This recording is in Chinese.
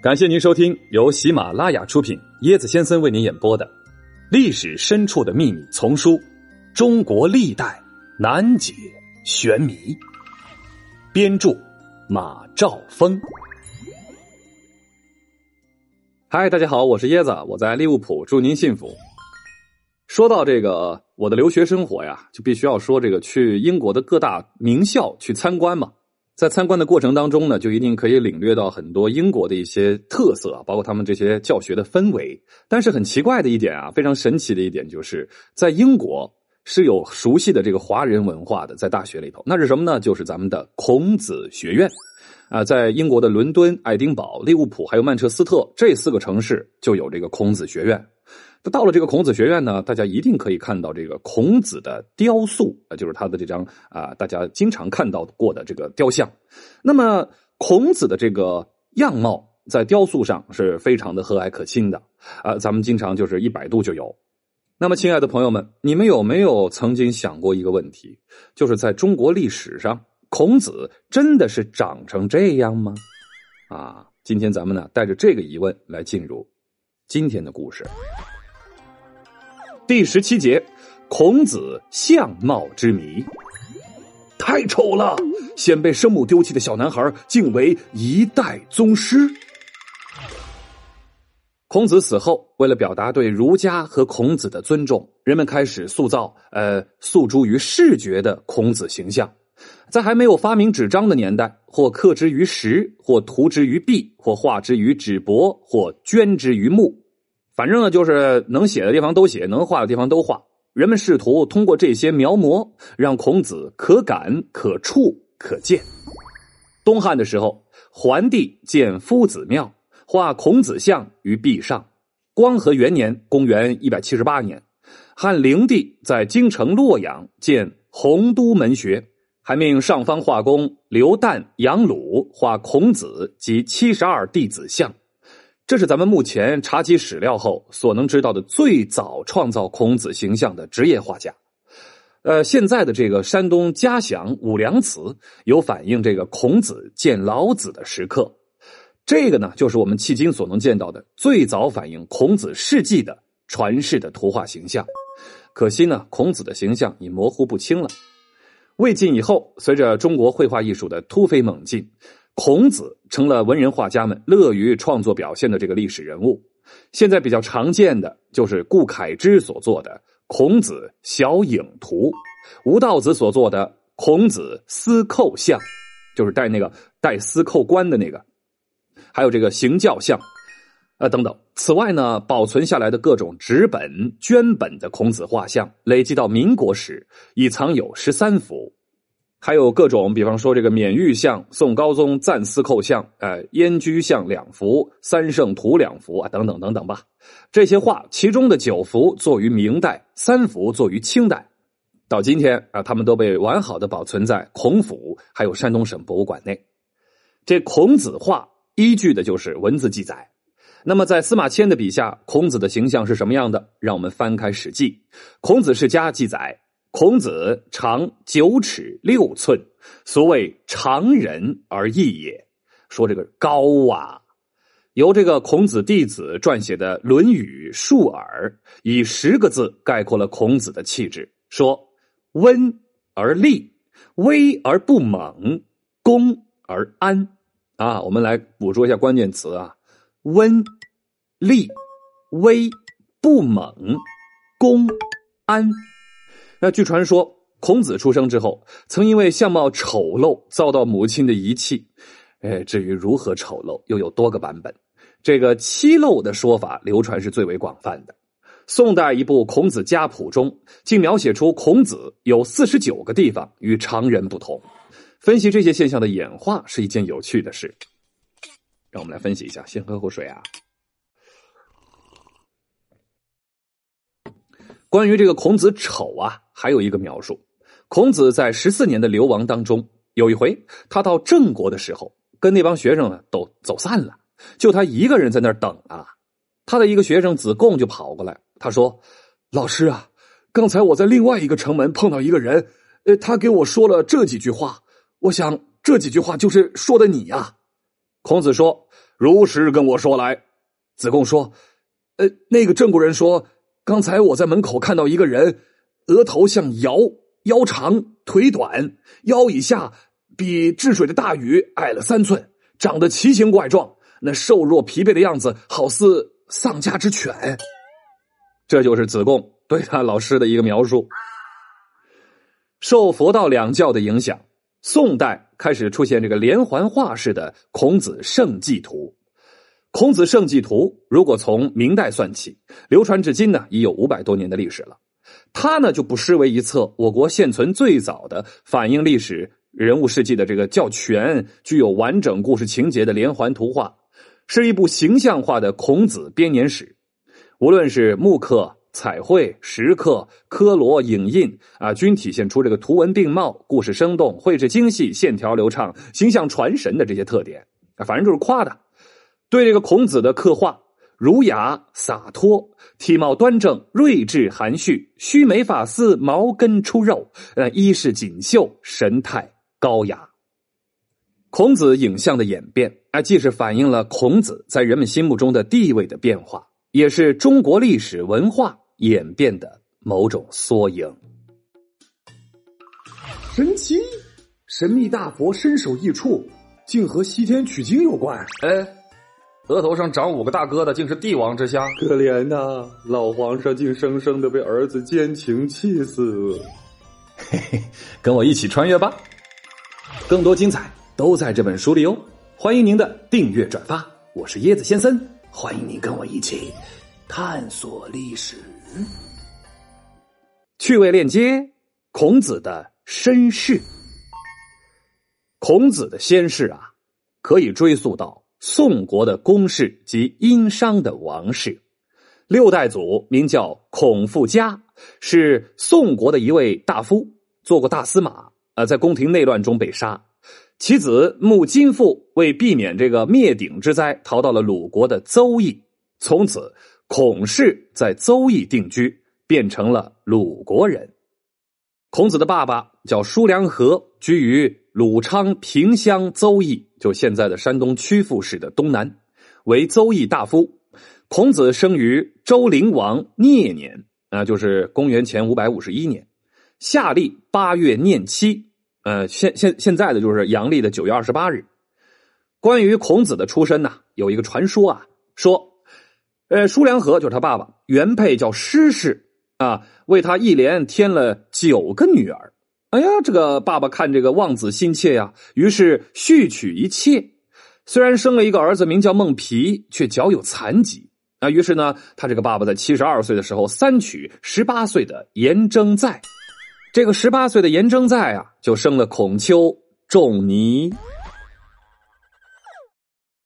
感谢您收听由喜马拉雅出品、椰子先生为您演播的《历史深处的秘密》丛书《中国历代难解玄谜》，编著马兆峰。嗨，大家好，我是椰子，我在利物浦，祝您幸福。说到这个我的留学生活呀，就必须要说这个去英国的各大名校去参观嘛。在参观的过程当中呢，就一定可以领略到很多英国的一些特色，包括他们这些教学的氛围。但是很奇怪的一点啊，非常神奇的一点，就是在英国是有熟悉的这个华人文化的，在大学里头，那是什么呢？就是咱们的孔子学院啊，在英国的伦敦、爱丁堡、利物浦还有曼彻斯特这四个城市就有这个孔子学院。那到了这个孔子学院呢，大家一定可以看到这个孔子的雕塑啊，就是他的这张啊，大家经常看到过的这个雕像。那么孔子的这个样貌在雕塑上是非常的和蔼可亲的啊，咱们经常就是一百度就有。那么，亲爱的朋友们，你们有没有曾经想过一个问题？就是在中国历史上，孔子真的是长成这样吗？啊，今天咱们呢，带着这个疑问来进入今天的故事。第十七节，孔子相貌之谜。太丑了，先被生母丢弃的小男孩，竟为一代宗师。孔子死后，为了表达对儒家和孔子的尊重，人们开始塑造呃诉诸于视觉的孔子形象。在还没有发明纸张的年代，或刻之于石，或涂之于壁，或画之于纸帛，或捐之于木。反正呢，就是能写的地方都写，能画的地方都画。人们试图通过这些描摹，让孔子可感、可触、可见。东汉的时候，桓帝建夫子庙，画孔子像于壁上。光和元年（公元一百七十八年），汉灵帝在京城洛阳建洪都门学，还命上方画工刘旦、杨鲁画孔子及七十二弟子像。这是咱们目前查起史料后所能知道的最早创造孔子形象的职业画家。呃，现在的这个山东嘉祥五梁祠有反映这个孔子见老子的石刻，这个呢就是我们迄今所能见到的最早反映孔子事迹的传世的图画形象。可惜呢，孔子的形象已模糊不清了。魏晋以后，随着中国绘画艺术的突飞猛进。孔子成了文人画家们乐于创作表现的这个历史人物。现在比较常见的就是顾恺之所做的《孔子小影图》，吴道子所做的《孔子司寇像》，就是戴那个戴司寇冠的那个，还有这个行教像，啊等等。此外呢，保存下来的各种纸本、绢本的孔子画像，累计到民国时已藏有十三幅。还有各种，比方说这个免玉像、宋高宗赞司寇像、呃燕居像两幅、三圣图两幅啊，等等等等吧。这些画，其中的九幅作于明代，三幅作于清代。到今天啊，他们都被完好的保存在孔府，还有山东省博物馆内。这孔子画依据的就是文字记载。那么在司马迁的笔下，孔子的形象是什么样的？让我们翻开《史记》，孔子世家记载。孔子长九尺六寸，所谓常人而异也。说这个高啊，由这个孔子弟子撰写的《论语述耳》，以十个字概括了孔子的气质：说温而立，威而不猛，恭而安。啊，我们来捕捉一下关键词啊：温、立、威、不猛、恭、安。那据传说，孔子出生之后，曾因为相貌丑陋遭到母亲的遗弃。哎，至于如何丑陋，又有多个版本。这个七陋的说法流传是最为广泛的。宋代一部《孔子家谱》中，竟描写出孔子有四十九个地方与常人不同。分析这些现象的演化是一件有趣的事。让我们来分析一下，先喝口水啊。关于这个孔子丑啊，还有一个描述：孔子在十四年的流亡当中，有一回他到郑国的时候，跟那帮学生呢都走散了，就他一个人在那儿等啊。他的一个学生子贡就跑过来，他说：“老师啊，刚才我在另外一个城门碰到一个人，呃，他给我说了这几句话，我想这几句话就是说的你呀。”孔子说：“如实跟我说来。子贡说：“呃，那个郑国人说，刚才我在门口看到一个人，额头像尧，腰长腿短，腰以下比治水的大禹矮了三寸，长得奇形怪状，那瘦弱疲惫的样子，好似丧家之犬。”这就是子贡对他老师的一个描述。受佛道两教的影响，宋代开始出现这个连环画式的孔子圣迹图。孔子圣迹图，如果从明代算起，流传至今呢，已有五百多年的历史了。它呢，就不失为一册我国现存最早的反映历史人物事迹的这个较全、具有完整故事情节的连环图画，是一部形象化的孔子编年史。无论是木刻、彩绘、石刻、刻罗、影印啊，均体现出这个图文并茂、故事生动、绘制精细、线条流畅、形象传神的这些特点啊，反正就是夸的。对这个孔子的刻画，儒雅洒脱，体貌端正，睿智含蓄，须眉发丝，毛根出肉，呃，衣饰锦绣，神态高雅。孔子影像的演变啊，既是反映了孔子在人们心目中的地位的变化，也是中国历史文化演变的某种缩影。神奇，神秘大佛身首异处，竟和西天取经有关？哎。额头上长五个大疙瘩，竟是帝王之相。可怜呐，老皇上竟生生的被儿子奸情气死。嘿嘿，跟我一起穿越吧，更多精彩都在这本书里哦。欢迎您的订阅转发，我是椰子先生，欢迎您跟我一起探索历史。趣味链接：孔子的身世。孔子的先世啊，可以追溯到。宋国的公室及殷商的王室，六代祖名叫孔富嘉，是宋国的一位大夫，做过大司马。呃，在宫廷内乱中被杀，其子穆金父为避免这个灭顶之灾，逃到了鲁国的邹邑。从此，孔氏在邹邑定居，变成了鲁国人。孔子的爸爸叫叔良和，居于鲁昌平乡邹邑。就现在的山东曲阜市的东南，为邹邑大夫。孔子生于周灵王聂年，啊，就是公元前五百五十一年，夏历八月廿七，呃，现现现在的就是阳历的九月二十八日。关于孔子的出身呢，有一个传说啊，说，呃，叔良和就是他爸爸，原配叫施氏啊，为他一连添了九个女儿。哎呀，这个爸爸看这个望子心切呀，于是续娶一妾。虽然生了一个儿子，名叫孟皮，却脚有残疾那。于是呢，他这个爸爸在七十二岁的时候，三娶十八岁的颜征在。这个十八岁的颜征在啊，就生了孔丘、仲尼。